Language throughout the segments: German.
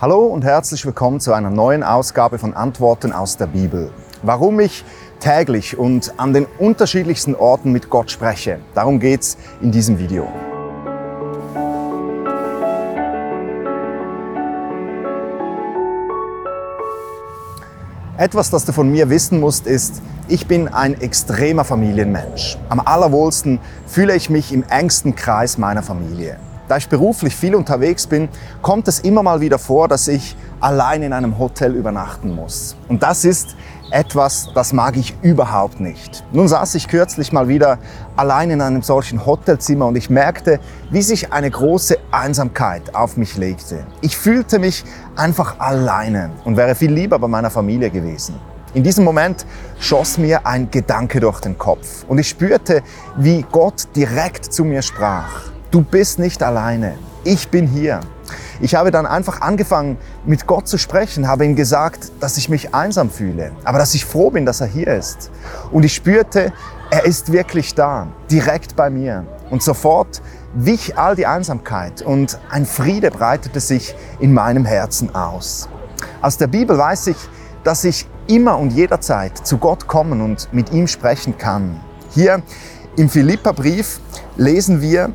Hallo und herzlich willkommen zu einer neuen Ausgabe von Antworten aus der Bibel. Warum ich täglich und an den unterschiedlichsten Orten mit Gott spreche, darum geht's in diesem Video. Etwas, das du von mir wissen musst, ist, ich bin ein extremer Familienmensch. Am allerwohlsten fühle ich mich im engsten Kreis meiner Familie. Da ich beruflich viel unterwegs bin, kommt es immer mal wieder vor, dass ich allein in einem Hotel übernachten muss. Und das ist etwas, das mag ich überhaupt nicht. Nun saß ich kürzlich mal wieder allein in einem solchen Hotelzimmer und ich merkte, wie sich eine große Einsamkeit auf mich legte. Ich fühlte mich einfach alleine und wäre viel lieber bei meiner Familie gewesen. In diesem Moment schoss mir ein Gedanke durch den Kopf und ich spürte, wie Gott direkt zu mir sprach du bist nicht alleine. Ich bin hier. Ich habe dann einfach angefangen, mit Gott zu sprechen, habe ihm gesagt, dass ich mich einsam fühle, aber dass ich froh bin, dass er hier ist. Und ich spürte, er ist wirklich da, direkt bei mir. Und sofort wich all die Einsamkeit und ein Friede breitete sich in meinem Herzen aus. Aus der Bibel weiß ich, dass ich immer und jederzeit zu Gott kommen und mit ihm sprechen kann. Hier im Philipperbrief lesen wir,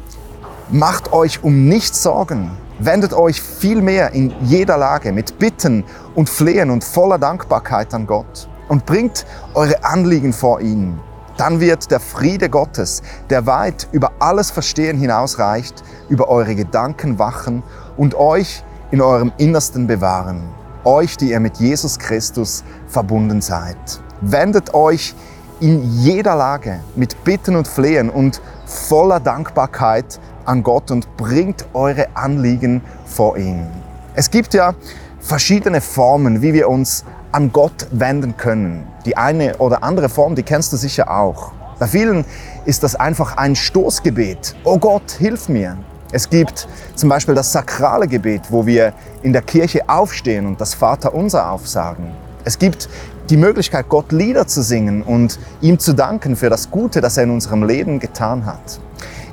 Macht euch um nichts Sorgen, wendet euch vielmehr in jeder Lage mit Bitten und Flehen und voller Dankbarkeit an Gott und bringt eure Anliegen vor ihn. Dann wird der Friede Gottes, der weit über alles Verstehen hinausreicht, über eure Gedanken wachen und euch in eurem Innersten bewahren. Euch, die ihr mit Jesus Christus verbunden seid. Wendet euch in jeder Lage mit Bitten und Flehen und voller Dankbarkeit an Gott und bringt eure Anliegen vor ihn. Es gibt ja verschiedene Formen, wie wir uns an Gott wenden können. Die eine oder andere Form, die kennst du sicher auch. Bei vielen ist das einfach ein Stoßgebet. Oh Gott, hilf mir. Es gibt zum Beispiel das sakrale Gebet, wo wir in der Kirche aufstehen und das Vaterunser aufsagen. Es gibt die Möglichkeit, Gott Lieder zu singen und ihm zu danken für das Gute, das er in unserem Leben getan hat.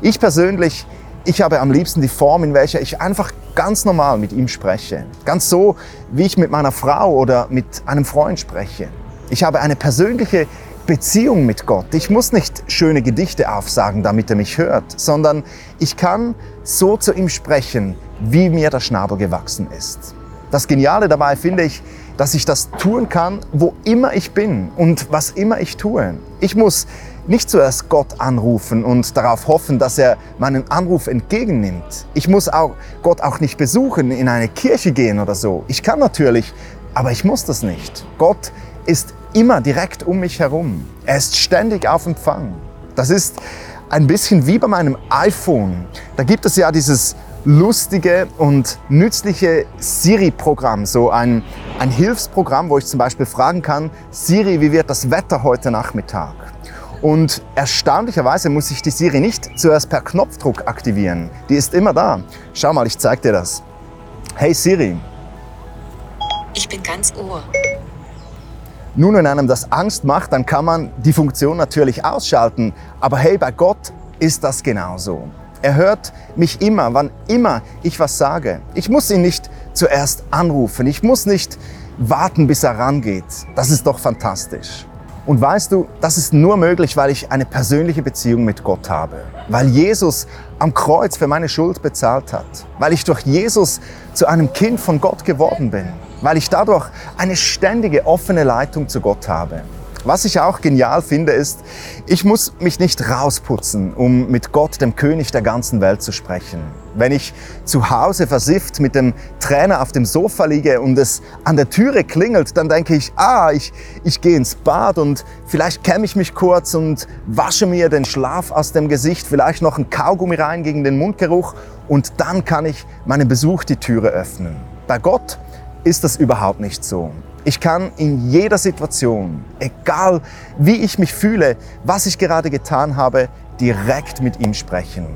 Ich persönlich ich habe am liebsten die Form, in welcher ich einfach ganz normal mit ihm spreche. Ganz so, wie ich mit meiner Frau oder mit einem Freund spreche. Ich habe eine persönliche Beziehung mit Gott. Ich muss nicht schöne Gedichte aufsagen, damit er mich hört, sondern ich kann so zu ihm sprechen, wie mir der Schnabel gewachsen ist. Das Geniale dabei finde ich, dass ich das tun kann, wo immer ich bin und was immer ich tue. Ich muss nicht zuerst Gott anrufen und darauf hoffen, dass er meinen Anruf entgegennimmt. Ich muss auch Gott auch nicht besuchen, in eine Kirche gehen oder so. Ich kann natürlich, aber ich muss das nicht. Gott ist immer direkt um mich herum. Er ist ständig auf Empfang. Das ist ein bisschen wie bei meinem iPhone. Da gibt es ja dieses lustige und nützliche Siri-Programm, so ein, ein Hilfsprogramm, wo ich zum Beispiel fragen kann, Siri, wie wird das Wetter heute Nachmittag? Und erstaunlicherweise muss ich die Siri nicht zuerst per Knopfdruck aktivieren. Die ist immer da. Schau mal, ich zeig dir das. Hey Siri. Ich bin ganz Ohr. Nun, wenn einem das Angst macht, dann kann man die Funktion natürlich ausschalten. Aber hey, bei Gott ist das genauso. Er hört mich immer, wann immer ich was sage. Ich muss ihn nicht zuerst anrufen. Ich muss nicht warten, bis er rangeht. Das ist doch fantastisch. Und weißt du, das ist nur möglich, weil ich eine persönliche Beziehung mit Gott habe. Weil Jesus am Kreuz für meine Schuld bezahlt hat. Weil ich durch Jesus zu einem Kind von Gott geworden bin. Weil ich dadurch eine ständige offene Leitung zu Gott habe. Was ich auch genial finde, ist, ich muss mich nicht rausputzen, um mit Gott, dem König der ganzen Welt, zu sprechen. Wenn ich zu Hause versifft mit dem Trainer auf dem Sofa liege und es an der Türe klingelt, dann denke ich, ah, ich, ich gehe ins Bad und vielleicht kämme ich mich kurz und wasche mir den Schlaf aus dem Gesicht, vielleicht noch ein Kaugummi rein gegen den Mundgeruch und dann kann ich meinem Besuch die Türe öffnen. Bei Gott ist das überhaupt nicht so. Ich kann in jeder Situation, egal wie ich mich fühle, was ich gerade getan habe, direkt mit ihm sprechen.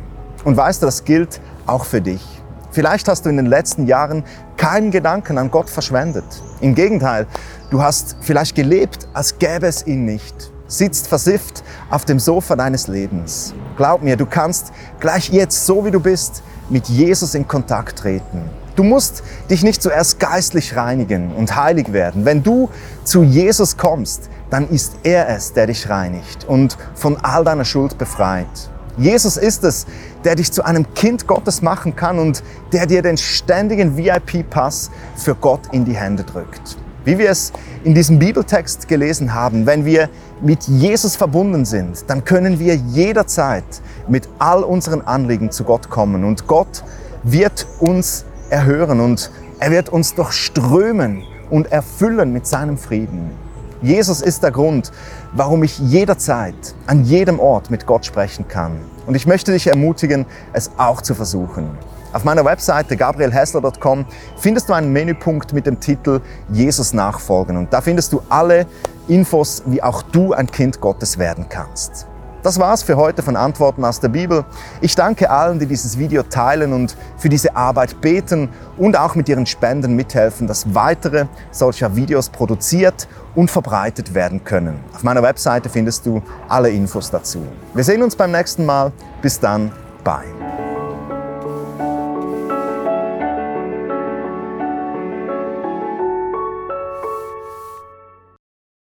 Und weißt du, das gilt auch für dich. Vielleicht hast du in den letzten Jahren keinen Gedanken an Gott verschwendet. Im Gegenteil, du hast vielleicht gelebt, als gäbe es ihn nicht. Sitzt versifft auf dem Sofa deines Lebens. Glaub mir, du kannst gleich jetzt, so wie du bist, mit Jesus in Kontakt treten. Du musst dich nicht zuerst geistlich reinigen und heilig werden. Wenn du zu Jesus kommst, dann ist er es, der dich reinigt und von all deiner Schuld befreit. Jesus ist es, der dich zu einem Kind Gottes machen kann und der dir den ständigen VIP-Pass für Gott in die Hände drückt. Wie wir es in diesem Bibeltext gelesen haben, wenn wir mit Jesus verbunden sind, dann können wir jederzeit mit all unseren Anliegen zu Gott kommen und Gott wird uns erhören und er wird uns durchströmen und erfüllen mit seinem Frieden. Jesus ist der Grund, warum ich jederzeit, an jedem Ort mit Gott sprechen kann. Und ich möchte dich ermutigen, es auch zu versuchen. Auf meiner Webseite gabrielhessler.com findest du einen Menüpunkt mit dem Titel Jesus nachfolgen. Und da findest du alle Infos, wie auch du ein Kind Gottes werden kannst. Das war's für heute von Antworten aus der Bibel. Ich danke allen, die dieses Video teilen und für diese Arbeit beten und auch mit ihren Spenden mithelfen, dass weitere solcher Videos produziert und verbreitet werden können. Auf meiner Webseite findest du alle Infos dazu. Wir sehen uns beim nächsten Mal. Bis dann. Bye.